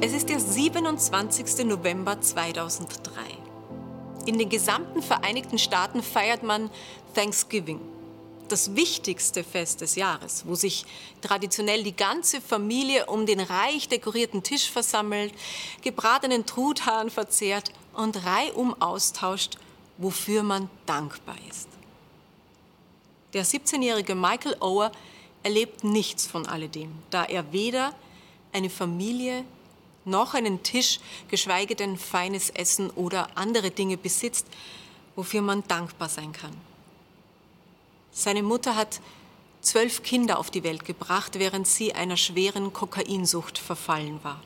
Es ist der 27. November 2003. In den gesamten Vereinigten Staaten feiert man Thanksgiving, das wichtigste Fest des Jahres, wo sich traditionell die ganze Familie um den reich dekorierten Tisch versammelt, gebratenen Truthahn verzehrt und reihum austauscht, wofür man dankbar ist. Der 17-jährige Michael Ower erlebt nichts von alledem, da er weder eine Familie noch einen Tisch, geschweige denn feines Essen oder andere Dinge besitzt, wofür man dankbar sein kann. Seine Mutter hat zwölf Kinder auf die Welt gebracht, während sie einer schweren Kokainsucht verfallen war.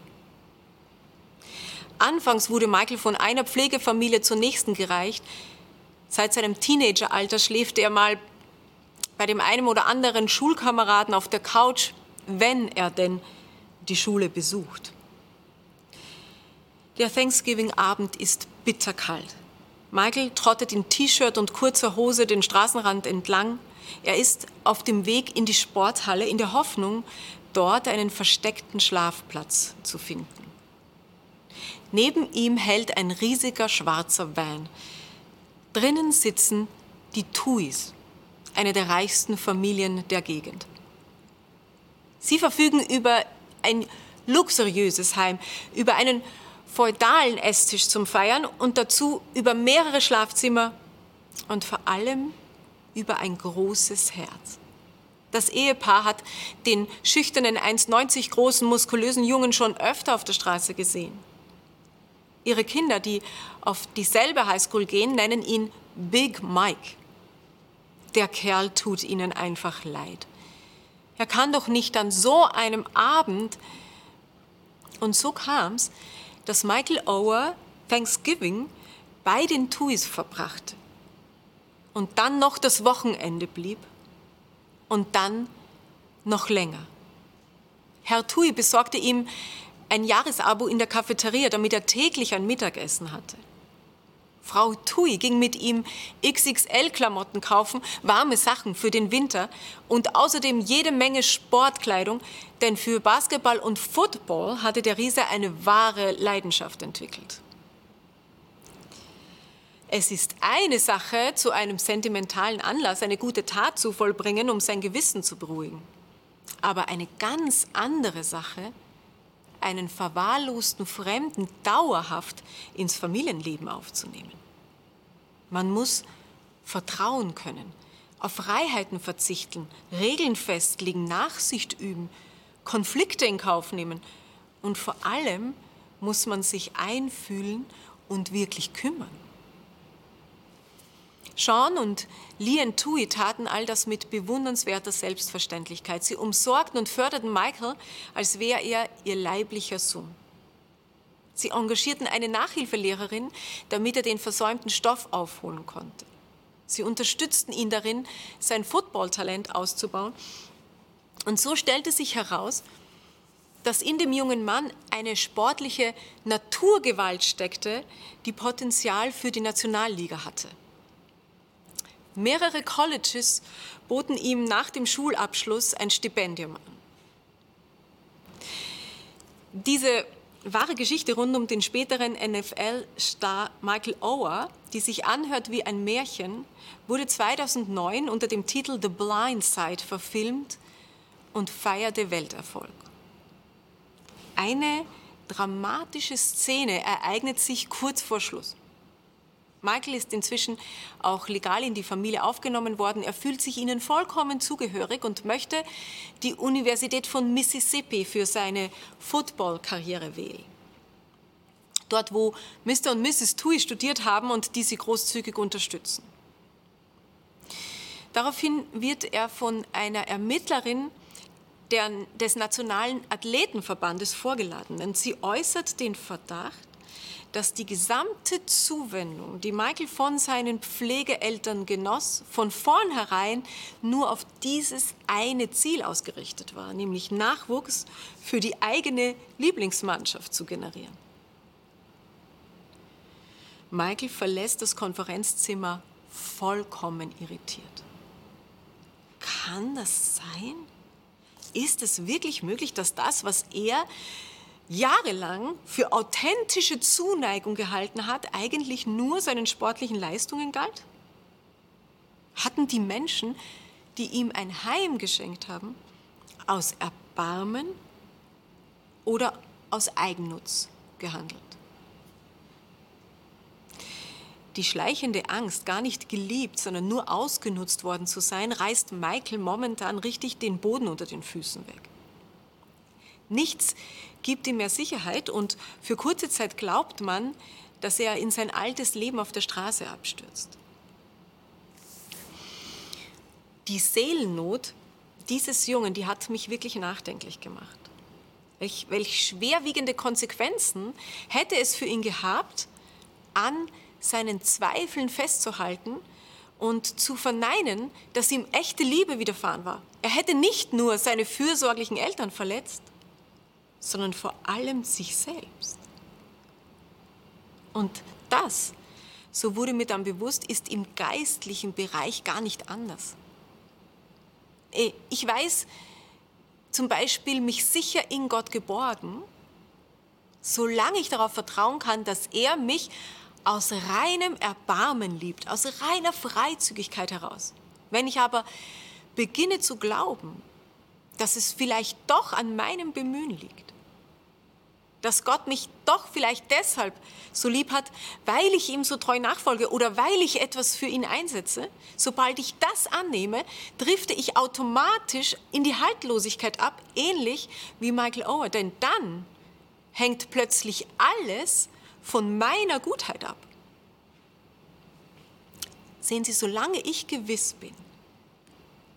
Anfangs wurde Michael von einer Pflegefamilie zur nächsten gereicht. Seit seinem Teenageralter schläft er mal bei dem einen oder anderen Schulkameraden auf der Couch, wenn er denn die Schule besucht. Der Thanksgiving-Abend ist bitterkalt. Michael trottet in T-Shirt und kurzer Hose den Straßenrand entlang. Er ist auf dem Weg in die Sporthalle in der Hoffnung, dort einen versteckten Schlafplatz zu finden. Neben ihm hält ein riesiger schwarzer Van. Drinnen sitzen die Tuis, eine der reichsten Familien der Gegend. Sie verfügen über ein luxuriöses Heim, über einen feudalen Esstisch zum Feiern und dazu über mehrere Schlafzimmer und vor allem über ein großes Herz. Das Ehepaar hat den schüchternen, 1,90 großen, muskulösen Jungen schon öfter auf der Straße gesehen. Ihre Kinder, die auf dieselbe Highschool gehen, nennen ihn Big Mike. Der Kerl tut ihnen einfach leid. Er kann doch nicht an so einem Abend. Und so kam es, dass Michael Ower Thanksgiving bei den Tuis verbrachte und dann noch das Wochenende blieb und dann noch länger. Herr Tui besorgte ihm ein Jahresabo in der Cafeteria, damit er täglich ein Mittagessen hatte. Frau Tui ging mit ihm XXL-Klamotten kaufen, warme Sachen für den Winter und außerdem jede Menge Sportkleidung, denn für Basketball und Football hatte der Riese eine wahre Leidenschaft entwickelt. Es ist eine Sache, zu einem sentimentalen Anlass eine gute Tat zu vollbringen, um sein Gewissen zu beruhigen. Aber eine ganz andere Sache, einen verwahrlosten Fremden dauerhaft ins Familienleben aufzunehmen. Man muss vertrauen können, auf Freiheiten verzichten, Regeln festlegen, Nachsicht üben, Konflikte in Kauf nehmen und vor allem muss man sich einfühlen und wirklich kümmern. Sean und Lian Tui taten all das mit bewundernswerter Selbstverständlichkeit. Sie umsorgten und förderten Michael, als wäre er ihr leiblicher Sohn. Sie engagierten eine Nachhilfelehrerin, damit er den versäumten Stoff aufholen konnte. Sie unterstützten ihn darin, sein Footballtalent auszubauen. Und so stellte sich heraus, dass in dem jungen Mann eine sportliche Naturgewalt steckte, die Potenzial für die Nationalliga hatte. Mehrere Colleges boten ihm nach dem Schulabschluss ein Stipendium an. Diese wahre Geschichte rund um den späteren NFL-Star Michael Ower, die sich anhört wie ein Märchen, wurde 2009 unter dem Titel The Blind Side verfilmt und feierte Welterfolg. Eine dramatische Szene ereignet sich kurz vor Schluss. Michael ist inzwischen auch legal in die Familie aufgenommen worden. Er fühlt sich ihnen vollkommen zugehörig und möchte die Universität von Mississippi für seine Football-Karriere wählen. Dort, wo Mr. und Mrs. Tui studiert haben und die sie großzügig unterstützen. Daraufhin wird er von einer Ermittlerin des Nationalen Athletenverbandes vorgeladen. Und sie äußert den Verdacht, dass die gesamte Zuwendung, die Michael von seinen Pflegeeltern genoss, von vornherein nur auf dieses eine Ziel ausgerichtet war, nämlich Nachwuchs für die eigene Lieblingsmannschaft zu generieren. Michael verlässt das Konferenzzimmer vollkommen irritiert. Kann das sein? Ist es wirklich möglich, dass das, was er jahrelang für authentische Zuneigung gehalten hat, eigentlich nur seinen sportlichen Leistungen galt? Hatten die Menschen, die ihm ein Heim geschenkt haben, aus Erbarmen oder aus Eigennutz gehandelt? Die schleichende Angst, gar nicht geliebt, sondern nur ausgenutzt worden zu sein, reißt Michael momentan richtig den Boden unter den Füßen weg. Nichts gibt ihm mehr Sicherheit und für kurze Zeit glaubt man, dass er in sein altes Leben auf der Straße abstürzt. Die Seelennot dieses Jungen, die hat mich wirklich nachdenklich gemacht. Welch, welch schwerwiegende Konsequenzen hätte es für ihn gehabt, an seinen Zweifeln festzuhalten und zu verneinen, dass ihm echte Liebe widerfahren war. Er hätte nicht nur seine fürsorglichen Eltern verletzt, sondern vor allem sich selbst. Und das, so wurde mir dann bewusst, ist im geistlichen Bereich gar nicht anders. Äh, ich weiß zum Beispiel mich sicher in Gott geborgen, solange ich darauf vertrauen kann, dass er mich aus reinem Erbarmen liebt, aus reiner Freizügigkeit heraus. Wenn ich aber beginne zu glauben, dass es vielleicht doch an meinem Bemühen liegt, dass Gott mich doch vielleicht deshalb so lieb hat, weil ich ihm so treu nachfolge oder weil ich etwas für ihn einsetze, sobald ich das annehme, drifte ich automatisch in die Haltlosigkeit ab, ähnlich wie Michael Ower. Denn dann hängt plötzlich alles von meiner Gutheit ab. Sehen Sie, solange ich gewiss bin,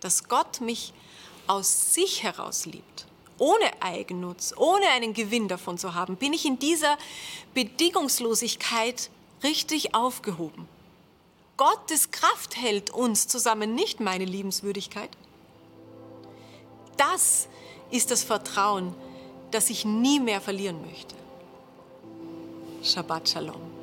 dass Gott mich aus sich heraus liebt, ohne Eigennutz, ohne einen Gewinn davon zu haben, bin ich in dieser Bedingungslosigkeit richtig aufgehoben. Gottes Kraft hält uns zusammen, nicht meine Liebenswürdigkeit. Das ist das Vertrauen, das ich nie mehr verlieren möchte. Shabbat Shalom.